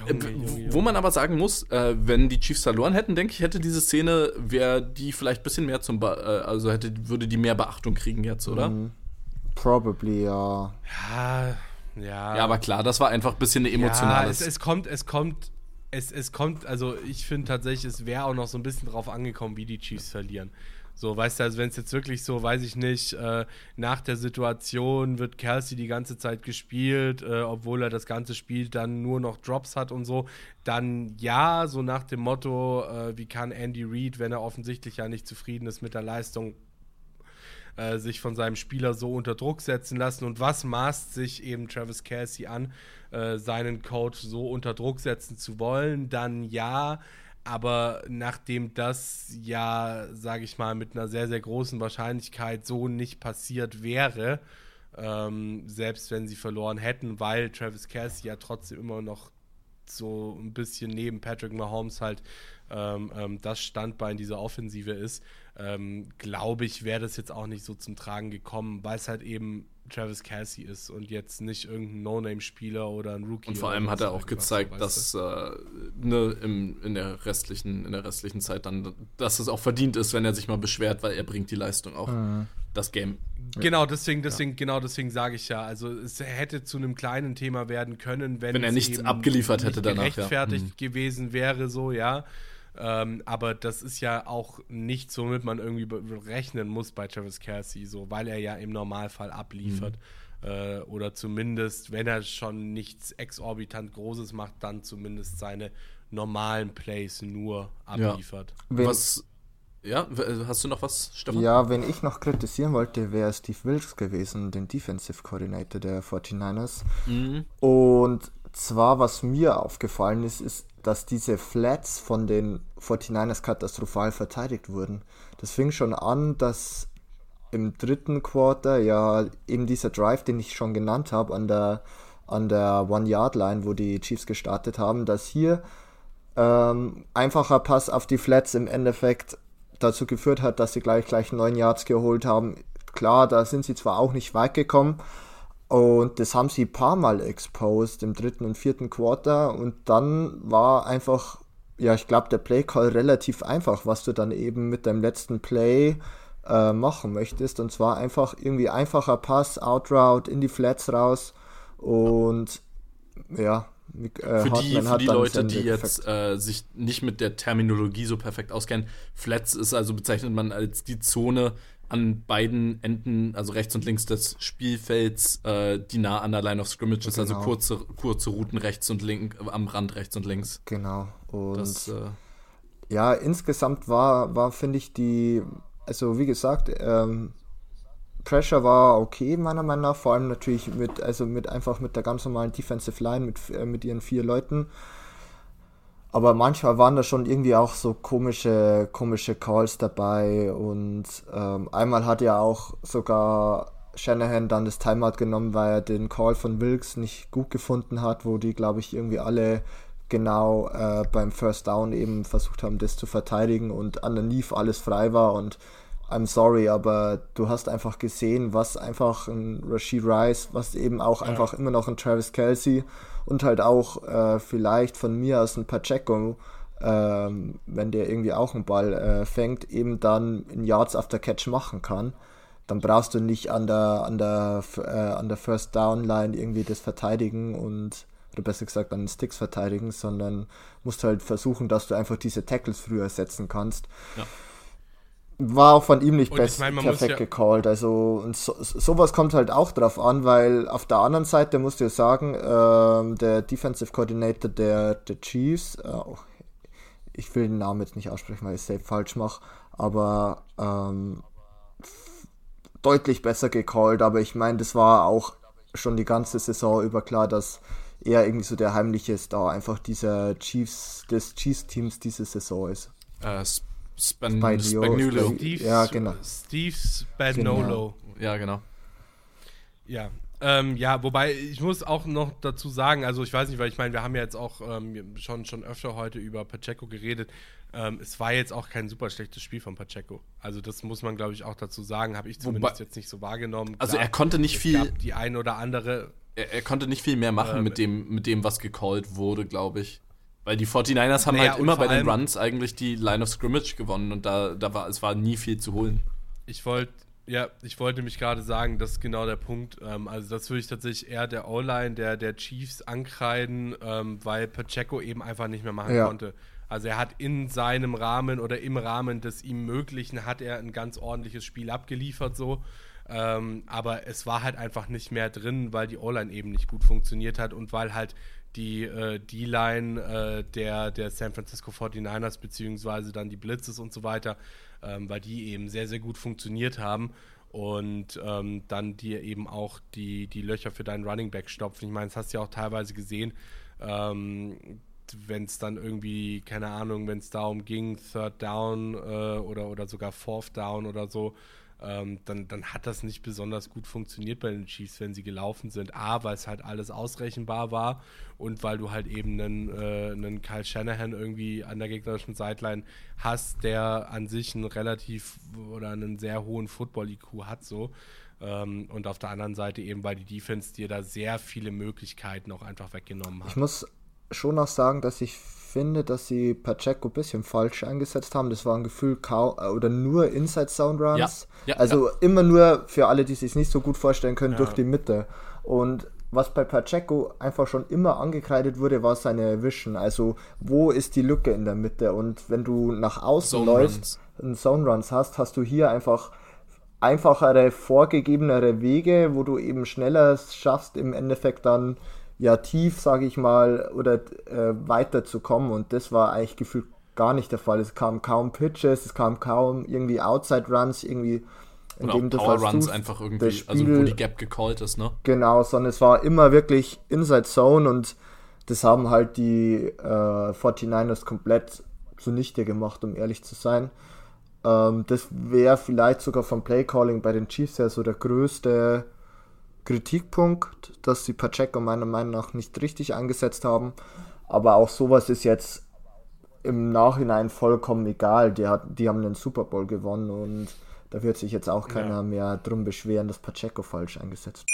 Junge, Junge, wo man aber sagen muss, äh, wenn die Chiefs verloren hätten, denke ich, hätte diese Szene, wäre die vielleicht ein bisschen mehr zum, ba äh, also hätte, würde die mehr Beachtung kriegen jetzt, oder? Mm, probably, ja. Ja ja. Ja, aber klar, das war einfach ein bisschen eine emotionale. Ja, es, es kommt, es kommt, es, es kommt, also ich finde tatsächlich, es wäre auch noch so ein bisschen drauf angekommen, wie die Chiefs verlieren. So, weißt du, also wenn es jetzt wirklich so, weiß ich nicht, äh, nach der Situation wird Kelsey die ganze Zeit gespielt, äh, obwohl er das ganze Spiel dann nur noch Drops hat und so, dann ja, so nach dem Motto, äh, wie kann Andy Reid, wenn er offensichtlich ja nicht zufrieden ist mit der Leistung, äh, sich von seinem Spieler so unter Druck setzen lassen. Und was maßt sich eben Travis Kelsey an, äh, seinen Coach so unter Druck setzen zu wollen, dann ja, aber nachdem das ja, sage ich mal, mit einer sehr, sehr großen Wahrscheinlichkeit so nicht passiert wäre, ähm, selbst wenn sie verloren hätten, weil Travis Kelsey ja trotzdem immer noch so ein bisschen neben Patrick Mahomes halt ähm, ähm, das Standbein dieser Offensive ist, ähm, glaube ich, wäre das jetzt auch nicht so zum Tragen gekommen, weil es halt eben Travis Kelsey ist und jetzt nicht irgendein No-Name-Spieler oder ein Rookie. Und vor allem hat er auch gezeigt, dass äh, ne, im, in, der restlichen, in der restlichen Zeit dann, dass es auch verdient ist, wenn er sich mal beschwert, weil er bringt die Leistung auch. Mhm. Das Game. Genau, deswegen, deswegen, ja. genau deswegen sage ich ja. Also es hätte zu einem kleinen Thema werden können, wenn, wenn er nichts abgeliefert hätte nicht danach. Gerechtfertigt ja. Mhm. gewesen wäre, so, ja. Ähm, aber das ist ja auch nichts, womit man irgendwie rechnen muss bei Travis Kelsey, so, weil er ja im Normalfall abliefert. Mhm. Äh, oder zumindest, wenn er schon nichts exorbitant Großes macht, dann zumindest seine normalen Plays nur abliefert. Ja. Was, ja, hast du noch was, Stefan? Ja, wenn ich noch kritisieren wollte, wäre Steve Wilkes gewesen, den Defensive Coordinator der 49ers. Mhm. Und zwar, was mir aufgefallen ist, ist, dass diese Flats von den 49ers katastrophal verteidigt wurden. Das fing schon an, dass im dritten Quarter ja eben dieser Drive, den ich schon genannt habe, an der, an der One-Yard-Line, wo die Chiefs gestartet haben, dass hier ähm, einfacher Pass auf die Flats im Endeffekt dazu geführt hat, dass sie gleich gleich neun Yards geholt haben. Klar, da sind sie zwar auch nicht weit gekommen, und das haben sie ein paar Mal exposed im dritten und vierten Quarter. Und dann war einfach, ja, ich glaube, der Play-Call relativ einfach, was du dann eben mit deinem letzten Play äh, machen möchtest. Und zwar einfach irgendwie einfacher Pass, Outroute, in die Flats raus. Und ja, äh, für die, für die Leute, die jetzt äh, sich nicht mit der Terminologie so perfekt auskennen, Flats ist also bezeichnet man als die Zone, an beiden Enden, also rechts und links des Spielfelds, äh, die nah an der Line of Scrimmage ist, also genau. also kurze, kurze Routen rechts und links, am Rand rechts und links. Genau. Und das, äh, ja, insgesamt war, war finde ich, die, also wie gesagt, ähm, Pressure war okay, meiner Meinung nach, vor allem natürlich mit, also mit einfach mit der ganz normalen Defensive Line, mit, äh, mit ihren vier Leuten. Aber manchmal waren da schon irgendwie auch so komische, komische Calls dabei und ähm, einmal hat ja auch sogar Shanahan dann das Timeout genommen, weil er den Call von Wilkes nicht gut gefunden hat, wo die, glaube ich, irgendwie alle genau äh, beim First Down eben versucht haben, das zu verteidigen und underneath alles frei war und I'm sorry, aber du hast einfach gesehen, was einfach ein Rashid Rice, was eben auch ja. einfach immer noch ein Travis Kelsey und halt auch äh, vielleicht von mir aus ein Pacheco, ähm, wenn der irgendwie auch einen Ball äh, fängt, eben dann in Yards after Catch machen kann. Dann brauchst du nicht an der, an der, äh, an der First Down Line irgendwie das verteidigen und oder besser gesagt an den Sticks verteidigen, sondern musst halt versuchen, dass du einfach diese Tackles früher setzen kannst. Ja war auch von ihm nicht best, mein, perfekt ja gecallt. Also und so, sowas kommt halt auch drauf an, weil auf der anderen Seite musst du ja sagen, ähm, der Defensive Coordinator der, der Chiefs, äh, ich will den Namen jetzt nicht aussprechen, weil ich es selbst falsch mache, aber ähm, deutlich besser gecallt. Aber ich meine, das war auch schon die ganze Saison über klar, dass er irgendwie so der heimliche Star einfach dieser Chiefs, des Chiefs-Teams diese Saison ist. Uh, Span Spagnuolo. Steve, ja, genau. Steve Spagnolo. Genau. Ja, genau. Ja. Ähm, ja, wobei ich muss auch noch dazu sagen, also ich weiß nicht, weil ich meine, wir haben ja jetzt auch ähm, schon, schon öfter heute über Pacheco geredet. Ähm, es war jetzt auch kein super schlechtes Spiel von Pacheco. Also das muss man, glaube ich, auch dazu sagen. Habe ich zumindest wobei, jetzt nicht so wahrgenommen. Also er konnte nicht viel. die ein oder andere. Er, er, konnte nicht viel mehr machen ähm, mit dem, mit dem, was gecallt wurde, glaube ich. Weil die 49ers haben naja, halt immer bei den Runs eigentlich die Line of Scrimmage gewonnen und da, da war es war nie viel zu holen. Ich wollte ja, ich wollte mich gerade sagen, das ist genau der Punkt. Ähm, also das würde ich tatsächlich eher der O-Line der, der Chiefs ankreiden, ähm, weil Pacheco eben einfach nicht mehr machen ja. konnte. Also er hat in seinem Rahmen oder im Rahmen des ihm Möglichen hat er ein ganz ordentliches Spiel abgeliefert so. Ähm, aber es war halt einfach nicht mehr drin, weil die O-Line eben nicht gut funktioniert hat und weil halt die äh, D-Line äh, der, der San Francisco 49ers, beziehungsweise dann die Blitzes und so weiter, ähm, weil die eben sehr, sehr gut funktioniert haben und ähm, dann dir eben auch die, die Löcher für deinen Running Back stopfen. Ich meine, das hast du ja auch teilweise gesehen, ähm, wenn es dann irgendwie, keine Ahnung, wenn es darum ging, Third Down äh, oder, oder sogar Fourth Down oder so, ähm, dann, dann hat das nicht besonders gut funktioniert bei den Chiefs, wenn sie gelaufen sind. A, weil es halt alles ausrechenbar war und weil du halt eben einen, äh, einen Kyle Shanahan irgendwie an der gegnerischen Sideline hast, der an sich einen relativ oder einen sehr hohen Football-IQ hat so. Ähm, und auf der anderen Seite eben, weil die Defense dir da sehr viele Möglichkeiten auch einfach weggenommen hat. Ich muss schon auch sagen, dass ich finde, dass sie Pacheco ein bisschen falsch eingesetzt haben. Das war ein Gefühl kaum oder nur Inside Sound Runs. Ja, ja, also ja. immer nur für alle, die sich nicht so gut vorstellen können, durch die Mitte. Und was bei Pacheco einfach schon immer angekreidet wurde, war seine Vision. Also wo ist die Lücke in der Mitte? Und wenn du nach außen Zone läufst und Zone Runs hast, hast du hier einfach einfachere, vorgegebenere Wege, wo du eben schneller schaffst, im Endeffekt dann ja tief, sage ich mal, oder äh, weiter zu kommen. Und das war eigentlich gefühlt gar nicht der Fall. Es kam kaum Pitches, es kam kaum irgendwie Outside Runs, irgendwie in Oder dem du Power Runs einfach irgendwie, Spiel, also wo die Gap gecallt ist, ne? Genau, sondern es war immer wirklich Inside Zone und das haben halt die äh, 49ers komplett zunichte gemacht, um ehrlich zu sein. Ähm, das wäre vielleicht sogar vom Playcalling bei den Chiefs her so der größte Kritikpunkt, dass sie Pacheco meiner Meinung nach nicht richtig eingesetzt haben. Aber auch sowas ist jetzt im Nachhinein vollkommen egal. Die, hat, die haben den Super Bowl gewonnen und da wird sich jetzt auch keiner ja. mehr drum beschweren, dass Pacheco falsch eingesetzt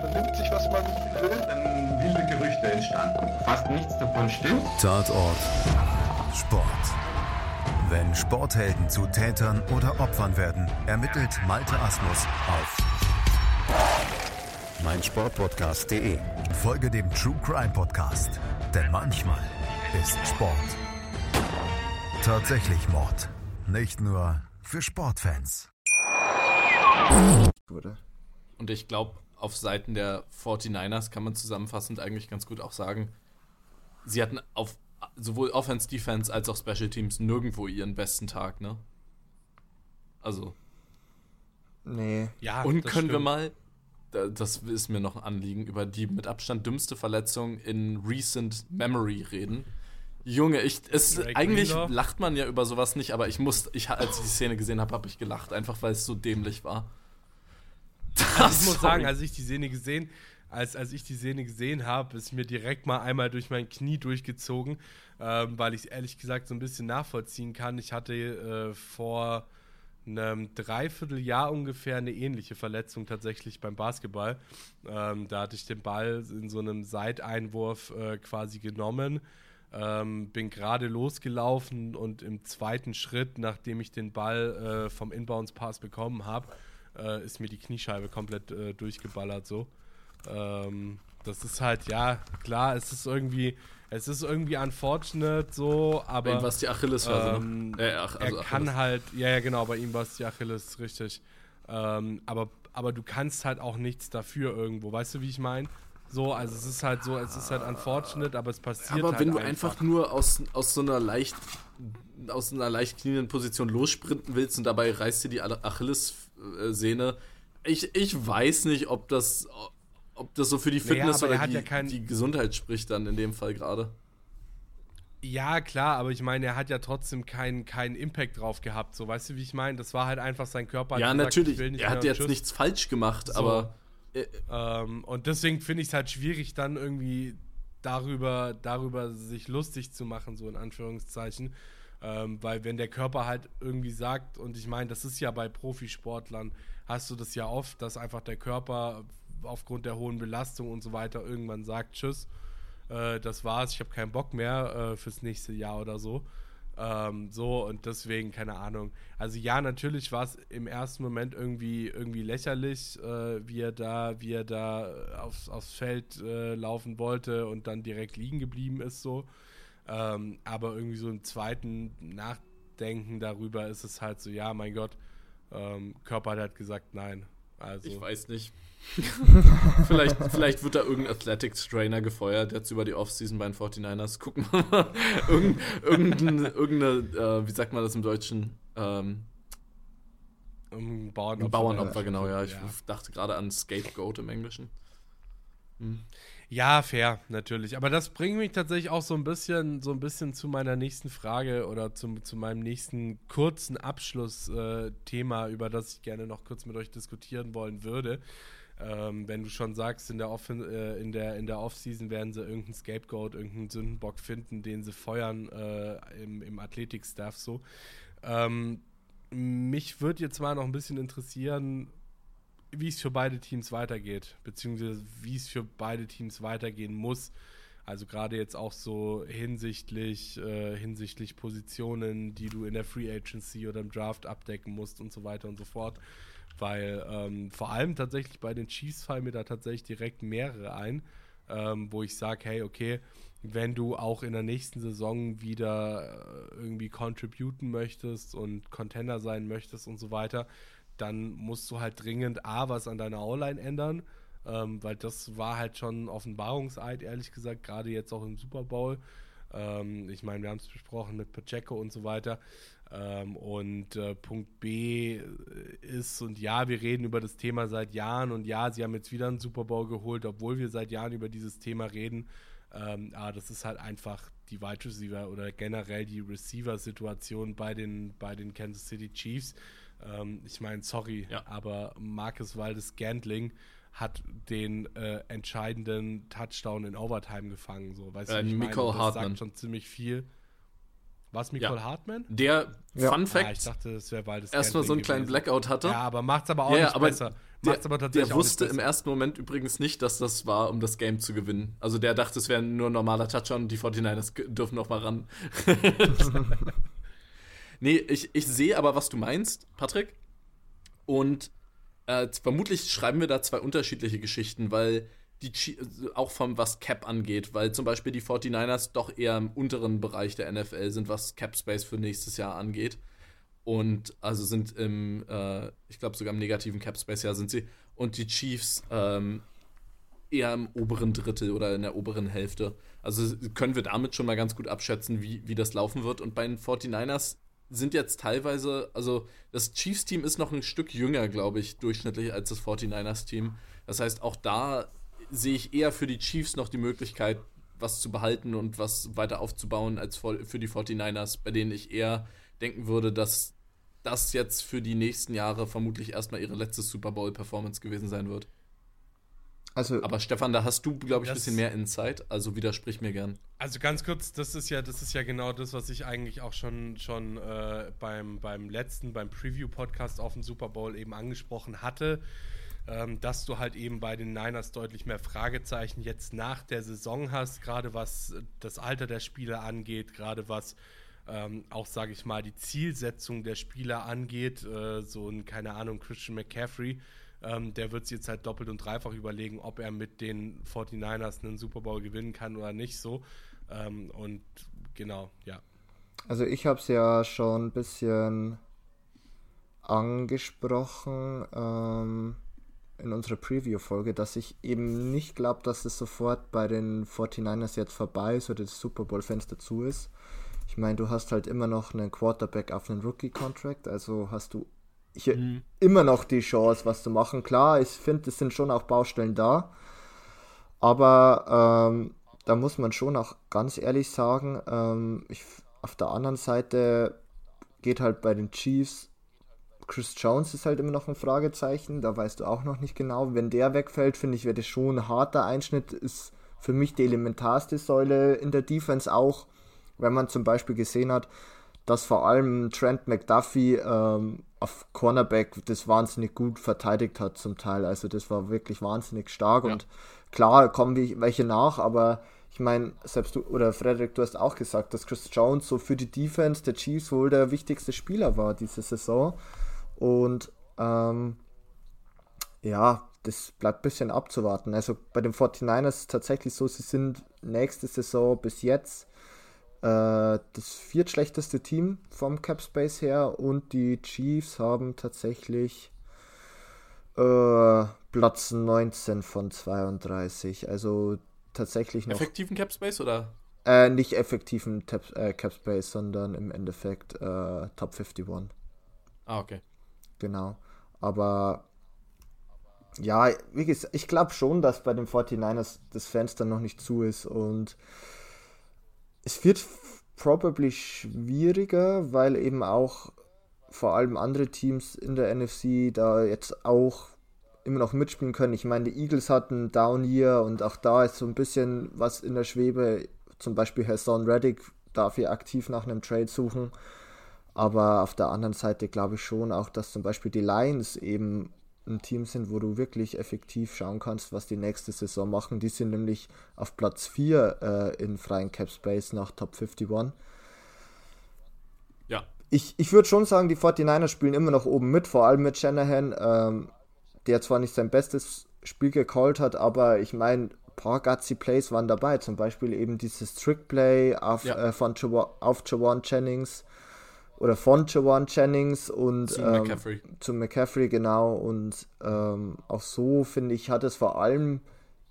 Vernimmt sich, was man will, dann wilde Gerüchte entstanden. Fast nichts davon stimmt. Tatort. Sport. Wenn Sporthelden zu Tätern oder Opfern werden, ermittelt Malte Asmus auf meinsportpodcast.de. Folge dem True Crime Podcast, denn manchmal ist Sport tatsächlich Mord. Nicht nur für Sportfans. Und ich glaube, auf Seiten der 49ers kann man zusammenfassend eigentlich ganz gut auch sagen, sie hatten auf sowohl Offense, Defense als auch Special Teams nirgendwo ihren besten Tag, ne? Also. Nee. Ja, und können stimmt. wir mal, das ist mir noch ein Anliegen, über die mit Abstand dümmste Verletzung in recent Memory reden. Junge, ich, es, eigentlich Greenlaw. lacht man ja über sowas nicht, aber ich muss, ich, als ich die Szene gesehen habe, habe ich gelacht, einfach weil es so dämlich war. Also ich (laughs) muss sagen, als ich die Szene gesehen, als, als ich die Szene gesehen habe, ist mir direkt mal einmal durch mein Knie durchgezogen, ähm, weil ich es ehrlich gesagt so ein bisschen nachvollziehen kann. Ich hatte äh, vor einem Dreivierteljahr ungefähr eine ähnliche Verletzung tatsächlich beim Basketball. Ähm, da hatte ich den Ball in so einem Seiteinwurf äh, quasi genommen ähm, bin gerade losgelaufen und im zweiten Schritt, nachdem ich den Ball äh, vom Inbounds-Pass bekommen habe, äh, ist mir die Kniescheibe komplett äh, durchgeballert so. Ähm, das ist halt, ja, klar, es ist irgendwie, es ist irgendwie unfortunate so, aber. Bei ihm war es die Achillesferse, ne? ähm, äh, ach, also Er kann Achilles. halt, ja, ja, genau, bei ihm war es die Achilles, richtig. Ähm, aber, aber du kannst halt auch nichts dafür irgendwo, weißt du, wie ich meine? So, also es ist halt so, es ist halt unfortunate, aber es passiert aber halt wenn du einfach, einfach nur aus, aus so einer leicht aus einer leicht knienden Position lossprinten willst und dabei reißt dir die Achillessehne, ich, ich weiß nicht, ob das ob das so für die Fitness naja, oder die, ja die Gesundheit spricht dann in dem Fall gerade. Ja, klar, aber ich meine, er hat ja trotzdem keinen kein Impact drauf gehabt. So, weißt du, wie ich meine? Das war halt einfach sein Körper. Ja, gesagt, natürlich. er hat jetzt nichts falsch gemacht, so. aber ähm, und deswegen finde ich es halt schwierig, dann irgendwie darüber, darüber sich lustig zu machen, so in Anführungszeichen. Ähm, weil wenn der Körper halt irgendwie sagt, und ich meine, das ist ja bei Profisportlern, hast du das ja oft, dass einfach der Körper aufgrund der hohen Belastung und so weiter irgendwann sagt, tschüss, äh, das war's, ich habe keinen Bock mehr äh, fürs nächste Jahr oder so. Ähm, so und deswegen, keine Ahnung. Also ja, natürlich war es im ersten Moment irgendwie, irgendwie lächerlich, äh, wie er da, wie er da aufs, aufs Feld äh, laufen wollte und dann direkt liegen geblieben ist so. Ähm, aber irgendwie so im zweiten Nachdenken darüber ist es halt so, ja, mein Gott, ähm, Körper hat halt gesagt, nein. Also, ich weiß nicht. (laughs) vielleicht, vielleicht wird da irgendein Athletics Trainer gefeuert, jetzt über die Offseason bei den 49ers. Gucken wir mal. (laughs) Irgend, irgendeine, irgendeine äh, wie sagt man das im Deutschen? Ähm, um Bauernopfer. Bauernopfer, genau, ja. Ich ja. dachte gerade an Scapegoat im Englischen. Hm. Ja, fair, natürlich. Aber das bringt mich tatsächlich auch so ein bisschen, so ein bisschen zu meiner nächsten Frage oder zum, zu meinem nächsten kurzen Abschlussthema, äh, über das ich gerne noch kurz mit euch diskutieren wollen würde. Ähm, wenn du schon sagst, in der, äh, in der, in der Offseason werden sie irgendeinen Scapegoat, irgendeinen Sündenbock finden, den sie feuern äh, im, im Athletik-Staff so. Ähm, mich würde jetzt mal noch ein bisschen interessieren, wie es für beide Teams weitergeht, beziehungsweise wie es für beide Teams weitergehen muss. Also gerade jetzt auch so hinsichtlich, äh, hinsichtlich Positionen, die du in der Free Agency oder im Draft abdecken musst und so weiter und so fort. Weil ähm, vor allem tatsächlich bei den Chiefs fallen mir da tatsächlich direkt mehrere ein, ähm, wo ich sage, hey, okay, wenn du auch in der nächsten Saison wieder äh, irgendwie contributen möchtest und Contender sein möchtest und so weiter, dann musst du halt dringend A, was an deiner O-Line ändern, ähm, weil das war halt schon ein Offenbarungseid, ehrlich gesagt, gerade jetzt auch im Super Bowl. Ähm, ich meine, wir haben es besprochen mit Pacheco und so weiter. Ähm, und äh, Punkt B ist, und ja, wir reden über das Thema seit Jahren und ja, sie haben jetzt wieder einen Super Bowl geholt, obwohl wir seit Jahren über dieses Thema reden. Ähm, aber das ist halt einfach die Wide Receiver oder generell die Receiver-Situation bei den, bei den Kansas City Chiefs. Ähm, ich meine, sorry, ja. aber Marcus Waldes Gantling hat den äh, entscheidenden Touchdown in Overtime gefangen. So, weißt äh, du, ich meine, das Hartmann. sagt schon ziemlich viel. Was, Nicole ja. Hartman? Der, ja. Fun Fact, ah, ich dachte, das wäre beides erstmal so einen kleinen Blackout hatte. Ja, aber macht's aber auch ja, nicht aber besser. Macht's der, aber tatsächlich der wusste im ersten Moment übrigens nicht, dass das war, um das Game zu gewinnen. Also der dachte, es wäre nur ein normaler Touchdown und die 49ers dürfen noch mal ran. (laughs) nee, ich, ich sehe aber, was du meinst, Patrick. Und äh, vermutlich schreiben wir da zwei unterschiedliche Geschichten, weil die auch vom was Cap angeht, weil zum Beispiel die 49ers doch eher im unteren Bereich der NFL sind, was Cap Space für nächstes Jahr angeht. Und also sind im, äh, ich glaube sogar im negativen Cap Space Jahr sind sie. Und die Chiefs ähm, eher im oberen Drittel oder in der oberen Hälfte. Also können wir damit schon mal ganz gut abschätzen, wie, wie das laufen wird. Und bei den 49ers sind jetzt teilweise, also das Chiefs-Team ist noch ein Stück jünger, glaube ich, durchschnittlich als das 49ers-Team. Das heißt, auch da sehe ich eher für die Chiefs noch die Möglichkeit, was zu behalten und was weiter aufzubauen, als für die 49ers, bei denen ich eher denken würde, dass das jetzt für die nächsten Jahre vermutlich erstmal ihre letzte Super Bowl-Performance gewesen sein wird. Also, Aber Stefan, da hast du, glaube ich, ein bisschen mehr Insight, also widersprich mir gern. Also ganz kurz, das ist ja, das ist ja genau das, was ich eigentlich auch schon, schon äh, beim, beim letzten, beim Preview-Podcast auf dem Super Bowl eben angesprochen hatte ähm, dass du halt eben bei den Niners deutlich mehr Fragezeichen jetzt nach der Saison hast, gerade was das Alter der Spieler angeht, gerade was ähm, auch, sage ich mal, die Zielsetzung der Spieler angeht. Äh, so ein, keine Ahnung, Christian McCaffrey, ähm, der wird sich jetzt halt doppelt und dreifach überlegen, ob er mit den 49ers einen Super Bowl gewinnen kann oder nicht so. Ähm, und genau, ja. Also ich habe es ja schon ein bisschen angesprochen. Ähm, in unserer Preview-Folge, dass ich eben nicht glaube, dass es sofort bei den 49ers jetzt vorbei ist oder das Super Bowl-Fenster zu ist. Ich meine, du hast halt immer noch einen Quarterback auf einen Rookie-Contract, also hast du hier mhm. immer noch die Chance, was zu machen. Klar, ich finde, es sind schon auch Baustellen da, aber ähm, da muss man schon auch ganz ehrlich sagen, ähm, ich, auf der anderen Seite geht halt bei den Chiefs Chris Jones ist halt immer noch ein Fragezeichen, da weißt du auch noch nicht genau. Wenn der wegfällt, finde ich, wäre das schon ein harter Einschnitt. Ist für mich die elementarste Säule in der Defense auch, wenn man zum Beispiel gesehen hat, dass vor allem Trent McDuffie ähm, auf Cornerback das wahnsinnig gut verteidigt hat zum Teil. Also das war wirklich wahnsinnig stark ja. und klar kommen welche nach, aber ich meine, selbst du oder Frederik, du hast auch gesagt, dass Chris Jones so für die Defense der Chiefs wohl der wichtigste Spieler war diese Saison. Und ähm, ja, das bleibt ein bisschen abzuwarten. Also bei den 49ers ist es tatsächlich so, sie sind nächste Saison bis jetzt äh, das viertschlechteste Team vom Cap Space her und die Chiefs haben tatsächlich äh, Platz 19 von 32. Also tatsächlich noch. Effektiven Cap Space oder? Äh, nicht effektiven Tab, äh, Cap Space, sondern im Endeffekt äh, Top 51. Ah, okay. Genau. Aber ja, wie gesagt, ich glaube schon, dass bei den 49ers das Fenster noch nicht zu ist und es wird probably schwieriger, weil eben auch vor allem andere Teams in der NFC da jetzt auch immer noch mitspielen können. Ich meine, die Eagles hatten Down hier und auch da ist so ein bisschen was in der Schwebe. Zum Beispiel Hassan Reddick darf hier aktiv nach einem Trade suchen. Aber auf der anderen Seite glaube ich schon auch, dass zum Beispiel die Lions eben ein Team sind, wo du wirklich effektiv schauen kannst, was die nächste Saison machen. Die sind nämlich auf Platz 4 äh, in freien Cap Space nach Top 51. Ja. Ich, ich würde schon sagen, die 49ers spielen immer noch oben mit, vor allem mit Shanahan, ähm, der zwar nicht sein bestes Spiel gecallt hat, aber ich meine, paar gutsy Plays waren dabei, zum Beispiel eben dieses Trick Play auf, ja. äh, von Jawan, auf Jawan Jennings oder von Jawan Jennings und zu ähm, McCaffrey. Zu McCaffrey, genau. Und ähm, auch so, finde ich, hat es vor allem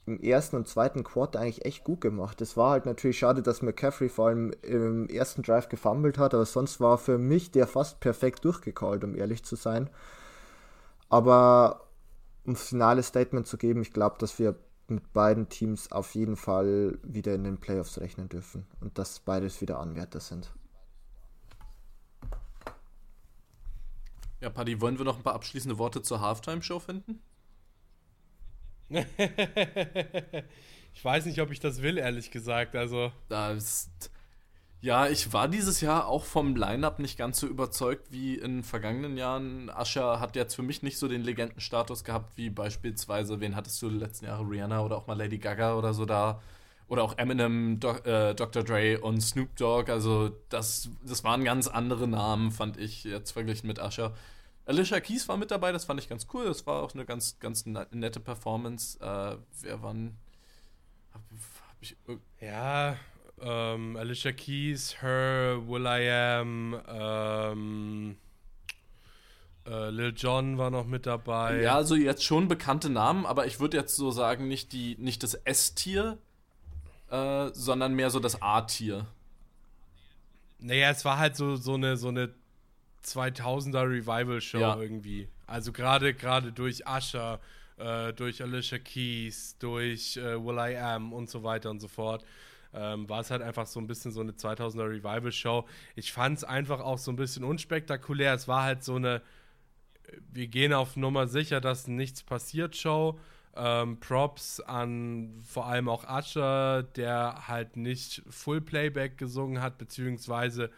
im ersten und zweiten Quarter eigentlich echt gut gemacht. Es war halt natürlich schade, dass McCaffrey vor allem im ersten Drive gefummelt hat, aber sonst war für mich der fast perfekt durchgecallt, um ehrlich zu sein. Aber um ein finales Statement zu geben, ich glaube, dass wir mit beiden Teams auf jeden Fall wieder in den Playoffs rechnen dürfen und dass beides wieder Anwärter sind. Ja, Paddy, wollen wir noch ein paar abschließende Worte zur Halftime-Show finden? (laughs) ich weiß nicht, ob ich das will, ehrlich gesagt. Also. Das, ja, ich war dieses Jahr auch vom Line-Up nicht ganz so überzeugt wie in vergangenen Jahren. Asher hat jetzt für mich nicht so den Legendenstatus gehabt, wie beispielsweise, wen hattest du die letzten Jahre, Rihanna oder auch mal Lady Gaga oder so da. Oder auch Eminem, Do äh, Dr. Dre und Snoop Dogg. Also, das, das waren ganz andere Namen, fand ich, jetzt verglichen mit Asher. Alicia Keys war mit dabei, das fand ich ganz cool. Das war auch eine ganz, ganz nette Performance. Äh, wer wann. Hab, hab ich, ja, ähm, Alicia Keys, Her, Will I Am, ähm, äh, Lil Jon war noch mit dabei. Ja, also jetzt schon bekannte Namen, aber ich würde jetzt so sagen, nicht, die, nicht das S-Tier, äh, sondern mehr so das A-Tier. Naja, es war halt so, so eine, so eine 2000er Revival Show ja. irgendwie. Also gerade gerade durch Usher, äh, durch Alicia Keys, durch äh, Will I Am und so weiter und so fort. Ähm, war es halt einfach so ein bisschen so eine 2000er Revival Show. Ich fand es einfach auch so ein bisschen unspektakulär. Es war halt so eine, wir gehen auf Nummer sicher, dass nichts passiert Show. Ähm, Props an vor allem auch Usher, der halt nicht Full Playback gesungen hat, beziehungsweise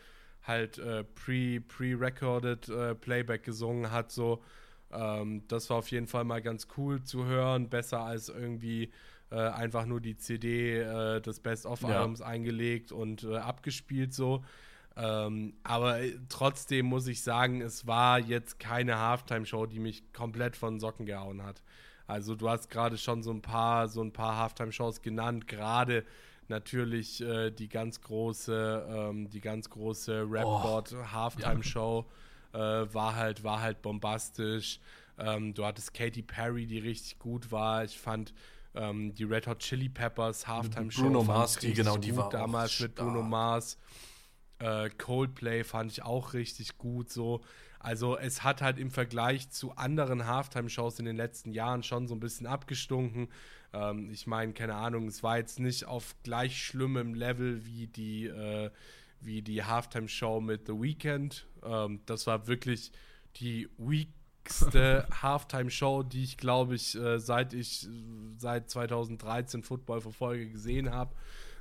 halt äh, pre, pre-recorded äh, Playback gesungen hat, so. Ähm, das war auf jeden Fall mal ganz cool zu hören, besser als irgendwie äh, einfach nur die CD äh, des Best-of-Albums ja. eingelegt und äh, abgespielt so. Ähm, aber äh, trotzdem muss ich sagen, es war jetzt keine Halftime-Show, die mich komplett von Socken gehauen hat. Also du hast gerade schon so ein paar, so ein paar Halftime-Shows genannt, gerade natürlich äh, die ganz große, ähm, die ganz große Rapboard oh, Halftime Show ja. äh, war halt, war halt bombastisch. Ähm, du hattest Katy Perry, die richtig gut war. Ich fand ähm, die Red Hot Chili Peppers Halftime Show Bruno Mars, die genau, die war damals mit Bruno Mars. Äh, Coldplay fand ich auch richtig gut so. Also es hat halt im Vergleich zu anderen Halftime-Shows in den letzten Jahren schon so ein bisschen abgestunken. Ähm, ich meine, keine Ahnung, es war jetzt nicht auf gleich schlimmem Level wie die, äh, wie die Halftime-Show mit The Weeknd. Ähm, das war wirklich die weakste (laughs) Halftime-Show, die ich, glaube ich, äh, seit ich seit 2013 Football verfolge gesehen habe.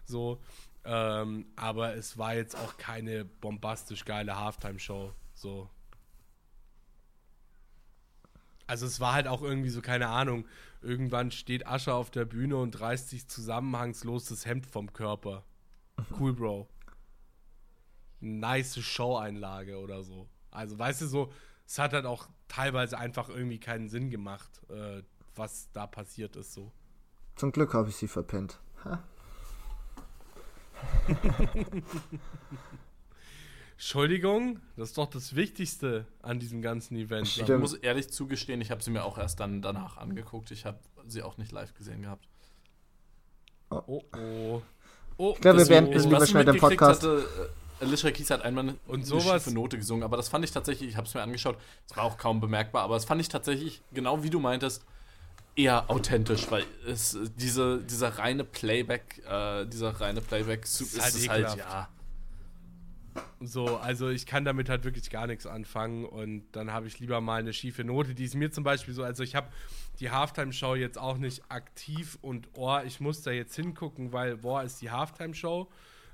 So. Ähm, aber es war jetzt auch keine bombastisch geile Halftime-Show. So. Also es war halt auch irgendwie so, keine Ahnung, irgendwann steht Ascher auf der Bühne und reißt sich zusammenhangslos das Hemd vom Körper. Cool, Bro. Nice Show-Einlage oder so. Also, weißt du, so, es hat halt auch teilweise einfach irgendwie keinen Sinn gemacht, äh, was da passiert ist, so. Zum Glück habe ich sie verpennt. (laughs) Entschuldigung, das ist doch das Wichtigste an diesem ganzen Event. Stimmt. Ich muss ehrlich zugestehen, ich habe sie mir auch erst dann danach angeguckt. Ich habe sie auch nicht live gesehen gehabt. Oh, oh. oh. oh ich glaube, wir werden ich, lieber schnell den Podcast. Hatte, äh, Alicia Keys hat einmal eine, und sowas, eine Note gesungen, aber das fand ich tatsächlich, ich habe es mir angeschaut, es war auch kaum bemerkbar, aber das fand ich tatsächlich, genau wie du meintest, eher authentisch, weil es diese, dieser reine Playback, äh, dieser reine Playback ist, ist halt, halt ja so, also ich kann damit halt wirklich gar nichts anfangen und dann habe ich lieber mal eine schiefe Note, die ist mir zum Beispiel so, also ich habe die Halftime-Show jetzt auch nicht aktiv und oh, ich muss da jetzt hingucken, weil boah, ist die Halftime-Show,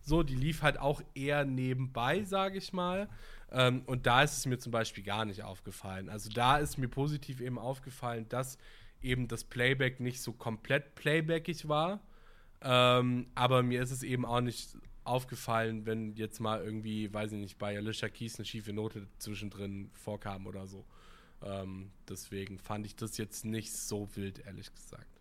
So, die lief halt auch eher nebenbei, sage ich mal. Ähm, und da ist es mir zum Beispiel gar nicht aufgefallen. Also da ist mir positiv eben aufgefallen, dass eben das Playback nicht so komplett playbackig war. Ähm, aber mir ist es eben auch nicht aufgefallen, wenn jetzt mal irgendwie, weiß ich nicht, bei Alicia Keys eine schiefe Note zwischendrin vorkam oder so. Ähm, deswegen fand ich das jetzt nicht so wild, ehrlich gesagt.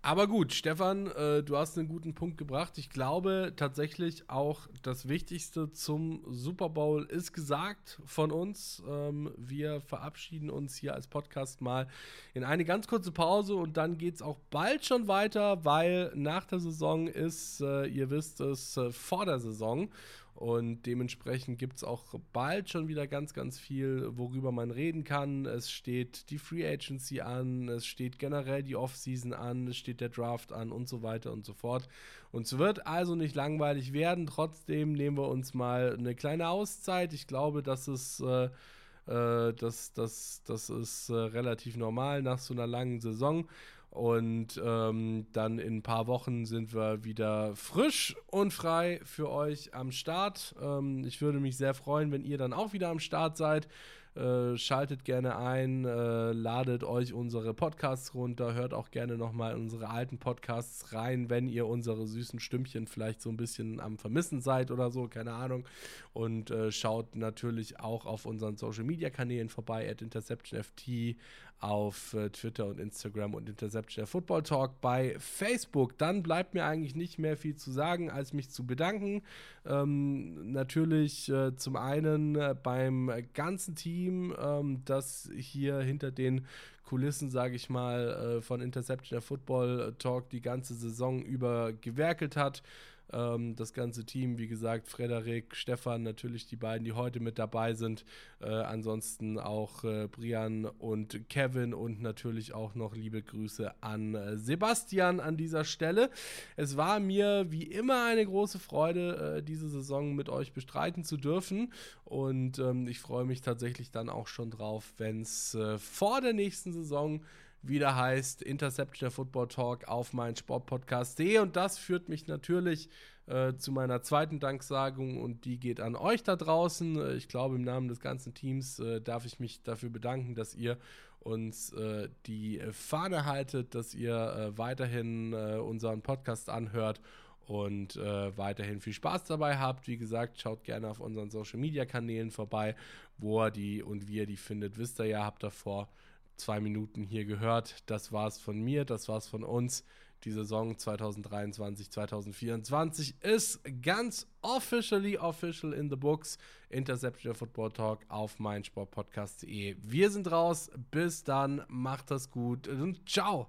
Aber gut, Stefan, äh, du hast einen guten Punkt gebracht. Ich glaube tatsächlich auch das Wichtigste zum Super Bowl ist gesagt von uns. Ähm, wir verabschieden uns hier als Podcast mal in eine ganz kurze Pause und dann geht es auch bald schon weiter, weil nach der Saison ist, äh, ihr wisst es, äh, vor der Saison. Und dementsprechend gibt es auch bald schon wieder ganz, ganz viel, worüber man reden kann. Es steht die Free Agency an, es steht generell die Offseason an, es steht der Draft an und so weiter und so fort. Und es wird also nicht langweilig werden. Trotzdem nehmen wir uns mal eine kleine Auszeit. Ich glaube, das ist. Äh, äh das, das, das ist äh, relativ normal nach so einer langen Saison. Und ähm, dann in ein paar Wochen sind wir wieder frisch und frei für euch am Start. Ähm, ich würde mich sehr freuen, wenn ihr dann auch wieder am Start seid. Äh, schaltet gerne ein, äh, ladet euch unsere Podcasts runter, hört auch gerne nochmal unsere alten Podcasts rein, wenn ihr unsere süßen Stimmchen vielleicht so ein bisschen am Vermissen seid oder so, keine Ahnung. Und äh, schaut natürlich auch auf unseren Social Media Kanälen vorbei, at InterceptionFT, auf äh, Twitter und Instagram und Interception der Football Talk bei Facebook. Dann bleibt mir eigentlich nicht mehr viel zu sagen, als mich zu bedanken. Ähm, natürlich äh, zum einen äh, beim ganzen Team, ähm, das hier hinter den Kulissen, sage ich mal, äh, von Interception der Football Talk die ganze Saison über gewerkelt hat. Ähm, das ganze Team, wie gesagt, Frederik, Stefan, natürlich die beiden, die heute mit dabei sind. Äh, ansonsten auch äh, Brian und Kevin und natürlich auch noch liebe Grüße an äh, Sebastian an dieser Stelle. Es war mir wie immer eine große Freude, äh, diese Saison mit euch bestreiten zu dürfen. Und ähm, ich freue mich tatsächlich dann auch schon drauf, wenn es äh, vor der nächsten Saison wieder heißt Interception der Football Talk auf mein Sportpodcast.de. Und das führt mich natürlich äh, zu meiner zweiten Danksagung und die geht an euch da draußen. Äh, ich glaube, im Namen des ganzen Teams äh, darf ich mich dafür bedanken, dass ihr uns äh, die Fahne haltet, dass ihr äh, weiterhin unseren Podcast anhört und äh, weiterhin viel Spaß dabei habt. Wie gesagt, schaut gerne auf unseren Social Media Kanälen vorbei, wo ihr die und wie ihr die findet, wisst ihr ja, habt davor zwei Minuten hier gehört. Das war's von mir, das war's von uns. Die Saison 2023, 2024 ist ganz officially official in the books. Interception Football Talk auf meinsportpodcast.de. Wir sind raus. Bis dann. Macht das gut und ciao.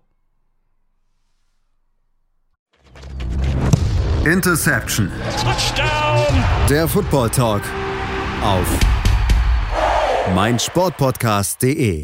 Interception. Touchdown. Der Football Talk auf meinsportpodcast.de.